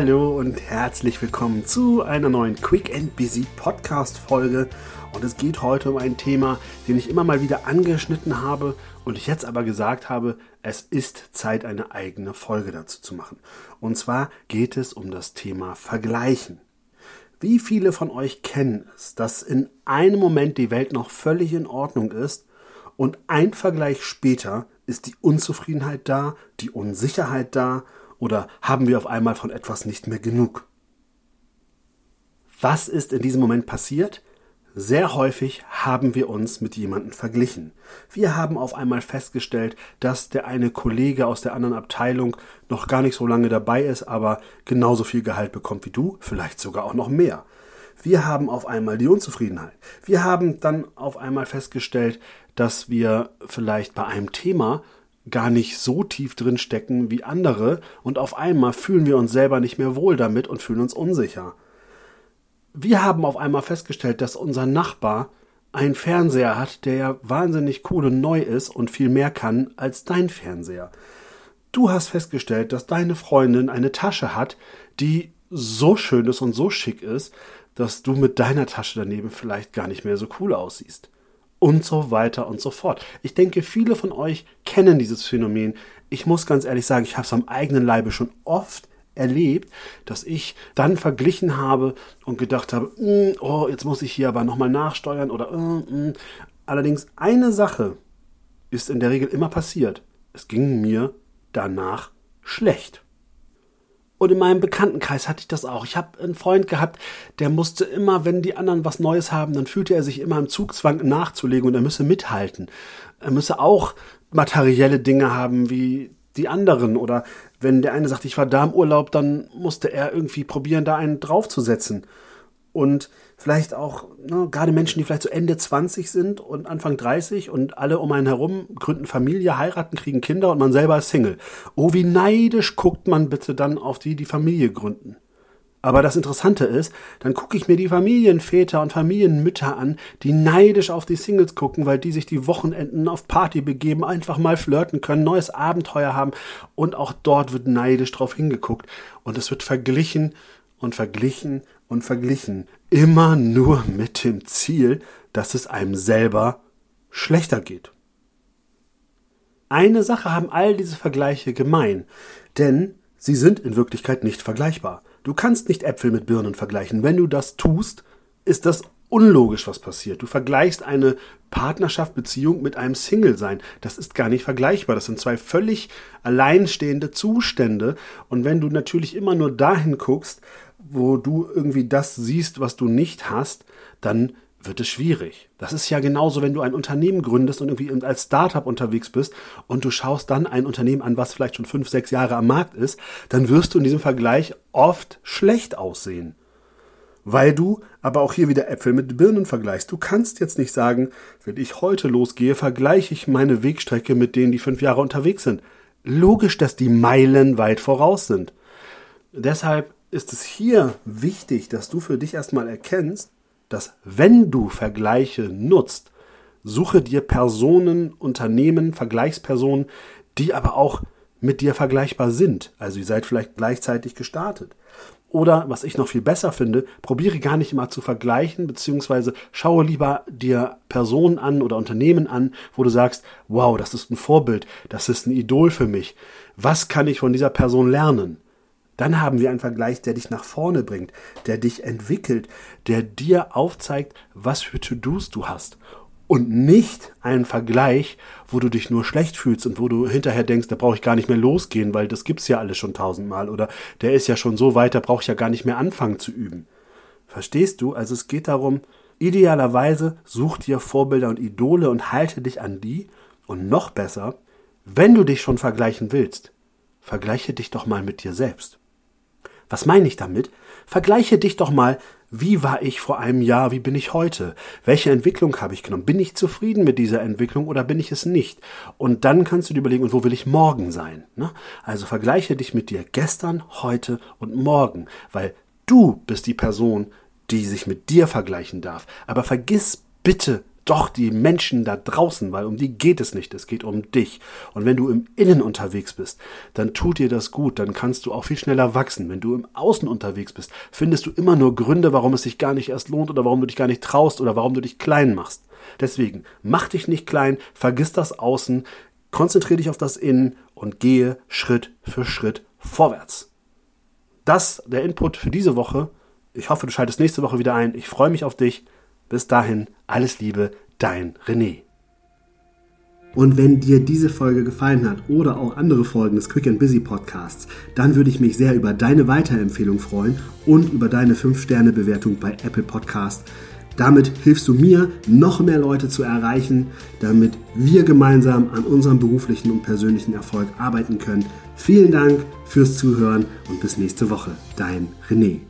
Hallo und herzlich willkommen zu einer neuen Quick and Busy Podcast Folge. Und es geht heute um ein Thema, den ich immer mal wieder angeschnitten habe und ich jetzt aber gesagt habe, es ist Zeit, eine eigene Folge dazu zu machen. Und zwar geht es um das Thema Vergleichen. Wie viele von euch kennen es, dass in einem Moment die Welt noch völlig in Ordnung ist und ein Vergleich später ist die Unzufriedenheit da, die Unsicherheit da oder haben wir auf einmal von etwas nicht mehr genug? Was ist in diesem Moment passiert? Sehr häufig haben wir uns mit jemandem verglichen. Wir haben auf einmal festgestellt, dass der eine Kollege aus der anderen Abteilung noch gar nicht so lange dabei ist, aber genauso viel Gehalt bekommt wie du, vielleicht sogar auch noch mehr. Wir haben auf einmal die Unzufriedenheit. Wir haben dann auf einmal festgestellt, dass wir vielleicht bei einem Thema gar nicht so tief drin stecken wie andere und auf einmal fühlen wir uns selber nicht mehr wohl damit und fühlen uns unsicher. Wir haben auf einmal festgestellt, dass unser Nachbar einen Fernseher hat, der ja wahnsinnig cool und neu ist und viel mehr kann als dein Fernseher. Du hast festgestellt, dass deine Freundin eine Tasche hat, die so schön ist und so schick ist, dass du mit deiner Tasche daneben vielleicht gar nicht mehr so cool aussiehst und so weiter und so fort. Ich denke, viele von euch kennen dieses Phänomen. Ich muss ganz ehrlich sagen, ich habe es am eigenen Leibe schon oft erlebt, dass ich dann verglichen habe und gedacht habe, mm, oh, jetzt muss ich hier aber nochmal nachsteuern oder mm, mm. allerdings eine Sache ist in der Regel immer passiert. Es ging mir danach schlecht. Und in meinem Bekanntenkreis hatte ich das auch. Ich habe einen Freund gehabt, der musste immer, wenn die anderen was Neues haben, dann fühlte er sich immer im Zugzwang nachzulegen und er müsse mithalten. Er müsse auch materielle Dinge haben wie die anderen. Oder wenn der eine sagt, ich war da im Urlaub, dann musste er irgendwie probieren, da einen draufzusetzen und vielleicht auch ne, gerade Menschen, die vielleicht so Ende 20 sind und Anfang 30 und alle um einen herum gründen Familie, heiraten, kriegen Kinder und man selber ist Single. Oh, wie neidisch guckt man bitte dann auf die, die Familie gründen. Aber das Interessante ist, dann gucke ich mir die Familienväter und Familienmütter an, die neidisch auf die Singles gucken, weil die sich die Wochenenden auf Party begeben, einfach mal flirten können, neues Abenteuer haben und auch dort wird neidisch drauf hingeguckt und es wird verglichen und verglichen und verglichen. Immer nur mit dem Ziel, dass es einem selber schlechter geht. Eine Sache haben all diese Vergleiche gemein, denn sie sind in Wirklichkeit nicht vergleichbar. Du kannst nicht Äpfel mit Birnen vergleichen. Wenn du das tust, ist das unlogisch, was passiert. Du vergleichst eine Partnerschaft, Beziehung mit einem Single-Sein. Das ist gar nicht vergleichbar. Das sind zwei völlig alleinstehende Zustände. Und wenn du natürlich immer nur dahin guckst, wo du irgendwie das siehst, was du nicht hast, dann wird es schwierig. Das ist ja genauso, wenn du ein Unternehmen gründest und irgendwie als Startup unterwegs bist und du schaust dann ein Unternehmen an, was vielleicht schon fünf, sechs Jahre am Markt ist, dann wirst du in diesem Vergleich oft schlecht aussehen. Weil du aber auch hier wieder Äpfel mit Birnen vergleichst. Du kannst jetzt nicht sagen, wenn ich heute losgehe, vergleiche ich meine Wegstrecke mit denen, die fünf Jahre unterwegs sind. Logisch, dass die Meilen weit voraus sind. Deshalb ist es hier wichtig, dass du für dich erstmal erkennst, dass wenn du Vergleiche nutzt, suche dir Personen, Unternehmen, Vergleichspersonen, die aber auch mit dir vergleichbar sind. Also ihr seid vielleicht gleichzeitig gestartet. Oder was ich noch viel besser finde, probiere gar nicht immer zu vergleichen, beziehungsweise schaue lieber dir Personen an oder Unternehmen an, wo du sagst, wow, das ist ein Vorbild, das ist ein Idol für mich. Was kann ich von dieser Person lernen? Dann haben wir einen Vergleich, der dich nach vorne bringt, der dich entwickelt, der dir aufzeigt, was für To-Dos du hast. Und nicht einen Vergleich, wo du dich nur schlecht fühlst und wo du hinterher denkst, da brauche ich gar nicht mehr losgehen, weil das gibt's ja alles schon tausendmal oder der ist ja schon so weit, da brauche ich ja gar nicht mehr anfangen zu üben. Verstehst du? Also es geht darum, idealerweise such dir Vorbilder und Idole und halte dich an die und noch besser, wenn du dich schon vergleichen willst, vergleiche dich doch mal mit dir selbst. Was meine ich damit? Vergleiche dich doch mal, wie war ich vor einem Jahr, wie bin ich heute? Welche Entwicklung habe ich genommen? Bin ich zufrieden mit dieser Entwicklung oder bin ich es nicht? Und dann kannst du dir überlegen, und wo will ich morgen sein? Ne? Also vergleiche dich mit dir gestern, heute und morgen, weil du bist die Person, die sich mit dir vergleichen darf. Aber vergiss bitte doch die Menschen da draußen, weil um die geht es nicht, es geht um dich. Und wenn du im Innen unterwegs bist, dann tut dir das gut, dann kannst du auch viel schneller wachsen. Wenn du im Außen unterwegs bist, findest du immer nur Gründe, warum es sich gar nicht erst lohnt oder warum du dich gar nicht traust oder warum du dich klein machst. Deswegen, mach dich nicht klein, vergiss das Außen, konzentriere dich auf das Innen und gehe Schritt für Schritt vorwärts. Das der Input für diese Woche. Ich hoffe, du schaltest nächste Woche wieder ein. Ich freue mich auf dich. Bis dahin, alles Liebe, dein René. Und wenn dir diese Folge gefallen hat oder auch andere Folgen des Quick and Busy Podcasts, dann würde ich mich sehr über deine Weiterempfehlung freuen und über deine 5-Sterne-Bewertung bei Apple Podcast. Damit hilfst du mir, noch mehr Leute zu erreichen, damit wir gemeinsam an unserem beruflichen und persönlichen Erfolg arbeiten können. Vielen Dank fürs Zuhören und bis nächste Woche. Dein René.